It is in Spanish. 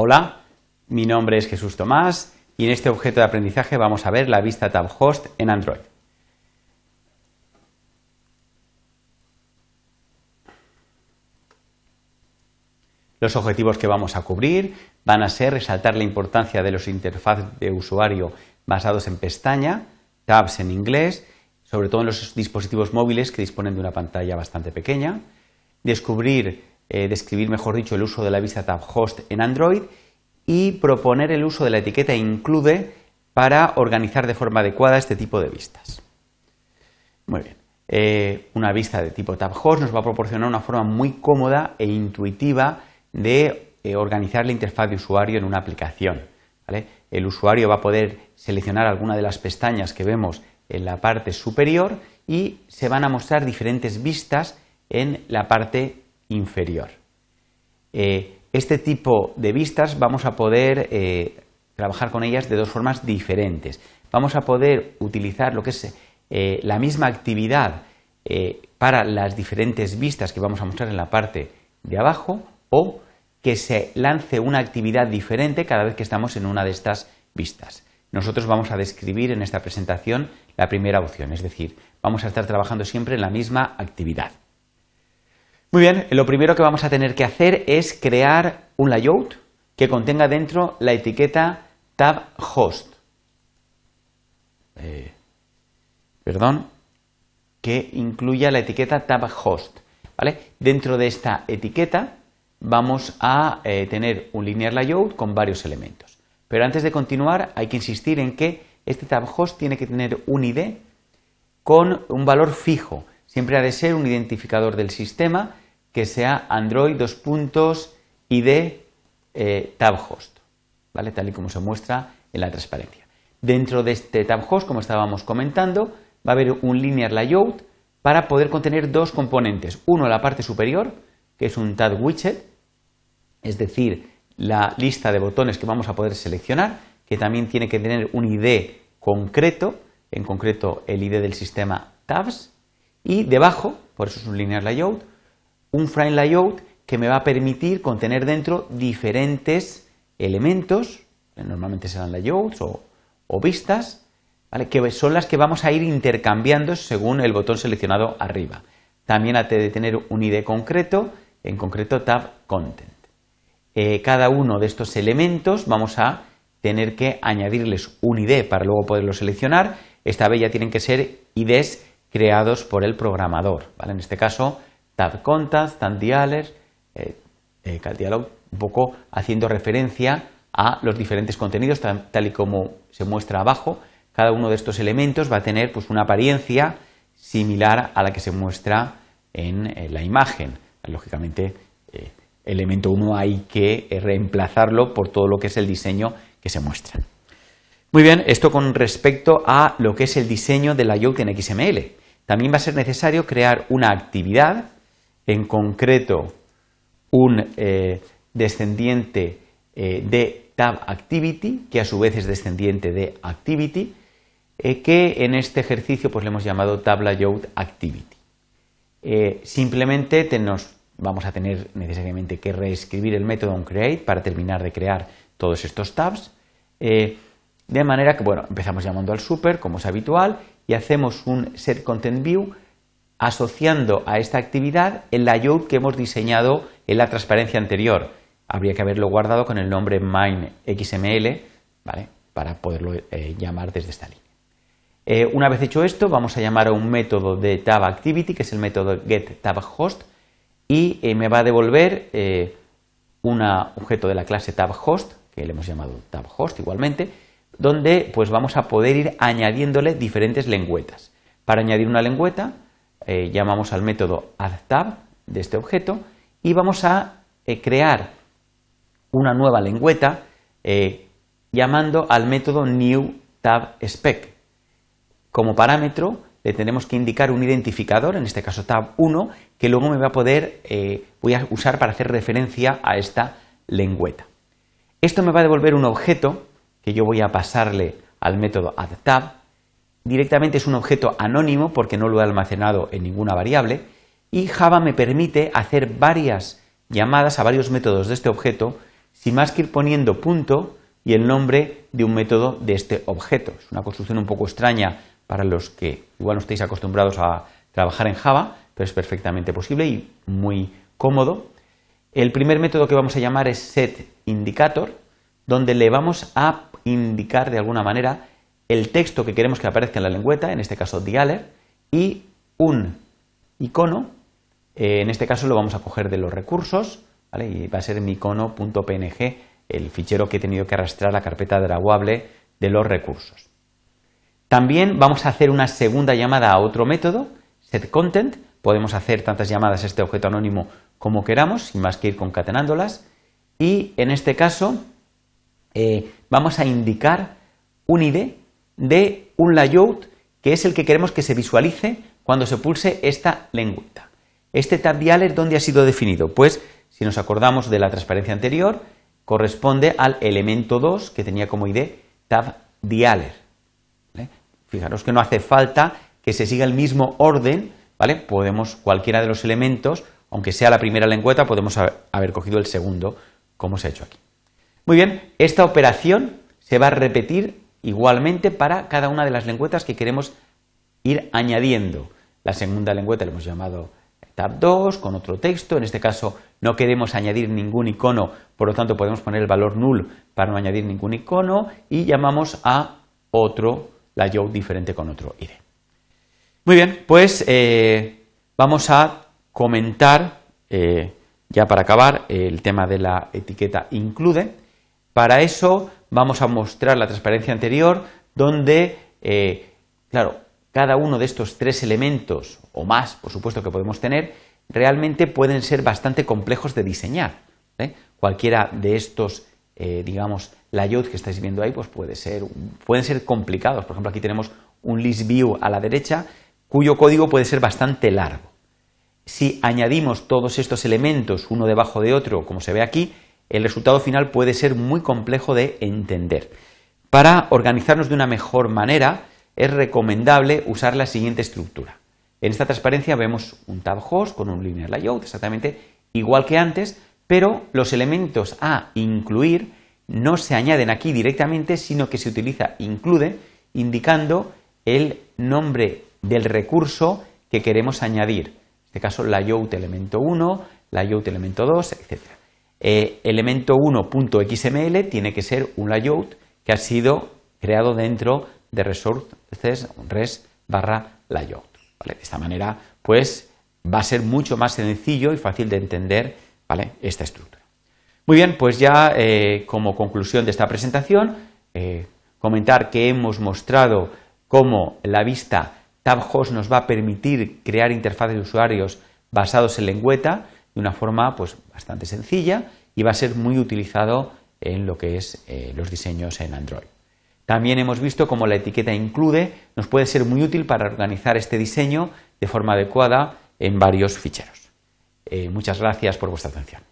Hola, mi nombre es Jesús Tomás y en este objeto de aprendizaje vamos a ver la vista Tab Host en Android. Los objetivos que vamos a cubrir van a ser resaltar la importancia de los interfaces de usuario basados en pestaña, tabs en inglés, sobre todo en los dispositivos móviles que disponen de una pantalla bastante pequeña, descubrir eh, describir, mejor dicho, el uso de la vista tab host en Android y proponer el uso de la etiqueta include para organizar de forma adecuada este tipo de vistas. Muy bien. Eh, una vista de tipo tab host nos va a proporcionar una forma muy cómoda e intuitiva de eh, organizar la interfaz de usuario en una aplicación. El usuario va a poder seleccionar alguna de las pestañas que vemos en la parte superior y se van a mostrar diferentes vistas en la parte inferior. Eh, este tipo de vistas vamos a poder eh, trabajar con ellas de dos formas diferentes. Vamos a poder utilizar lo que es eh, la misma actividad para las diferentes vistas que vamos a mostrar en la parte de abajo o que se lance una actividad diferente cada vez que estamos en una de estas vistas. Nosotros vamos a describir en esta presentación la primera opción, es decir, vamos a estar trabajando siempre en la misma actividad. Muy bien, lo primero que vamos a tener que hacer es crear un layout que contenga dentro la etiqueta tab host. Eh, perdón, que incluya la etiqueta tab host. ¿vale? Dentro de esta etiqueta vamos a eh, tener un linear layout con varios elementos. Pero antes de continuar hay que insistir en que este tab host tiene que tener un ID con un valor fijo siempre ha de ser un identificador del sistema que sea Android dos puntos ID eh, tab host, ¿vale? tal y como se muestra en la transparencia. Dentro de este tab host, como estábamos comentando, va a haber un linear layout para poder contener dos componentes. Uno la parte superior, que es un tab widget, es decir, la lista de botones que vamos a poder seleccionar, que también tiene que tener un ID concreto, en concreto el ID del sistema tabs, y debajo, por eso es un linear layout, un frame layout que me va a permitir contener dentro diferentes elementos, normalmente serán layouts o, vistas, que son las que vamos a ir intercambiando según el botón seleccionado arriba. También ha de tener un ID concreto, en concreto tab content. Eh, cada uno de estos elementos vamos a tener que añadirles un ID para luego poderlo seleccionar. Esta vez ya tienen que ser IDs creados por el programador. ¿vale? En este caso, tab contact, tab dialers, eh, eh un poco haciendo referencia a los diferentes contenidos, tal, y como se muestra abajo. Cada uno de estos elementos va a tener pues, una apariencia similar a la que se muestra en, la imagen. Lógicamente, eh, elemento 1 hay que reemplazarlo por todo lo que es el diseño que se muestra. Muy bien, esto con respecto a lo que es el diseño de layout en XML. También va a ser necesario crear una actividad, en concreto un eh, descendiente eh, de tab activity, que a su vez es descendiente de activity, eh, que en este ejercicio pues, le hemos llamado tab layout activity. simplemente nos vamos a tener necesariamente que reescribir el método onCreate para terminar de crear todos estos tabs. De manera que, bueno, empezamos llamando al super, como es habitual, y hacemos un set content view asociando a esta actividad el layout que hemos diseñado en la transparencia anterior. Habría que haberlo guardado con el nombre main.xml, ¿vale? Para poderlo eh, llamar desde esta línea. Eh, una vez hecho esto, vamos a llamar a un método de tab activity, que es el método getTabHost, y eh, me va a devolver un objeto de la clase tabHost, que le hemos llamado tabHost igualmente, donde pues vamos a poder ir añadiéndole diferentes lengüetas. Para añadir una lengüeta eh, llamamos al método addTab de este objeto y vamos a eh, crear una nueva lengüeta eh, llamando al método newTabSpec. Como parámetro le tenemos que indicar un identificador, en este caso tab1, que luego me va a poder, voy a usar para hacer referencia a esta lengüeta. Esto me va a devolver un objeto que yo voy a pasarle al método addTab, directamente es un objeto anónimo porque no lo he almacenado en ninguna variable y Java me permite hacer varias llamadas a varios métodos de este objeto sin más que ir poniendo punto y el nombre de un método de este objeto. Es una construcción un poco extraña para los que igual no estéis acostumbrados a trabajar en Java, pero es perfectamente posible y muy cómodo. El primer método que vamos a llamar es setIndicator, donde le vamos a indicar de alguna manera el texto que queremos que aparezca en la lengüeta, en este caso dialer, y un icono, eh, en este caso lo vamos a coger de los recursos, y va a ser mi icono.png, el fichero que he tenido que arrastrar a la carpeta draguable de los recursos. También vamos a hacer una segunda llamada a otro método, setContent, podemos hacer tantas llamadas a este objeto anónimo como queramos, sin más que ir concatenándolas, y en este caso eh, vamos a indicar un ID de un layout que es el que queremos que se visualice cuando se pulse esta lengüeta. Este tab dialer, ¿dónde ha sido definido? Pues, si nos acordamos de la transparencia anterior, corresponde al elemento 2 que tenía como ID tab dialer. Fijaros que no hace falta que se siga el mismo orden, ¿vale? Podemos, cualquiera de los elementos, aunque sea la primera lengüeta, podemos haber cogido el segundo, como se ha hecho aquí. Muy bien, esta operación se va a repetir igualmente para cada una de las lengüetas que queremos ir añadiendo. La segunda lengüeta le hemos llamado tab 2 con otro texto, en este caso no queremos añadir ningún icono, por lo tanto podemos poner el valor null para no añadir ningún icono y llamamos a otro layout diferente con otro ID. Muy bien, pues eh, vamos a comentar, eh, ya para acabar, el tema de la etiqueta include. Para eso vamos a mostrar la transparencia anterior, donde, eh, claro, cada uno de estos tres elementos, o más, por supuesto, que podemos tener, realmente pueden ser bastante complejos de diseñar. ¿eh? Cualquiera de estos, eh, digamos, layouts que estáis viendo ahí, pues puede ser, pueden ser complicados. Por ejemplo, aquí tenemos un list view a la derecha, cuyo código puede ser bastante largo. Si añadimos todos estos elementos uno debajo de otro, como se ve aquí, el resultado final puede ser muy complejo de entender. Para organizarnos de una mejor manera, es recomendable usar la siguiente estructura. En esta transparencia vemos un tab host con un linear layout exactamente igual que antes, pero los elementos a incluir no se añaden aquí directamente, sino que se utiliza include indicando el nombre del recurso que queremos añadir. En este caso, layout elemento 1, layout elemento 2, etc. Eh, elemento 1.xml tiene que ser un layout que ha sido creado dentro de resources res barra layout. De esta manera, pues va a ser mucho más sencillo y fácil de entender ¿vale? esta estructura. Muy bien, pues ya eh, como conclusión de esta presentación, eh, comentar que hemos mostrado cómo la vista TabHost nos va a permitir crear interfaces de usuarios basados en lengüeta de una forma pues, bastante sencilla y va a ser muy utilizado en lo que es eh, los diseños en Android. También hemos visto cómo la etiqueta include nos puede ser muy útil para organizar este diseño de forma adecuada en varios ficheros. Eh, muchas gracias por vuestra atención.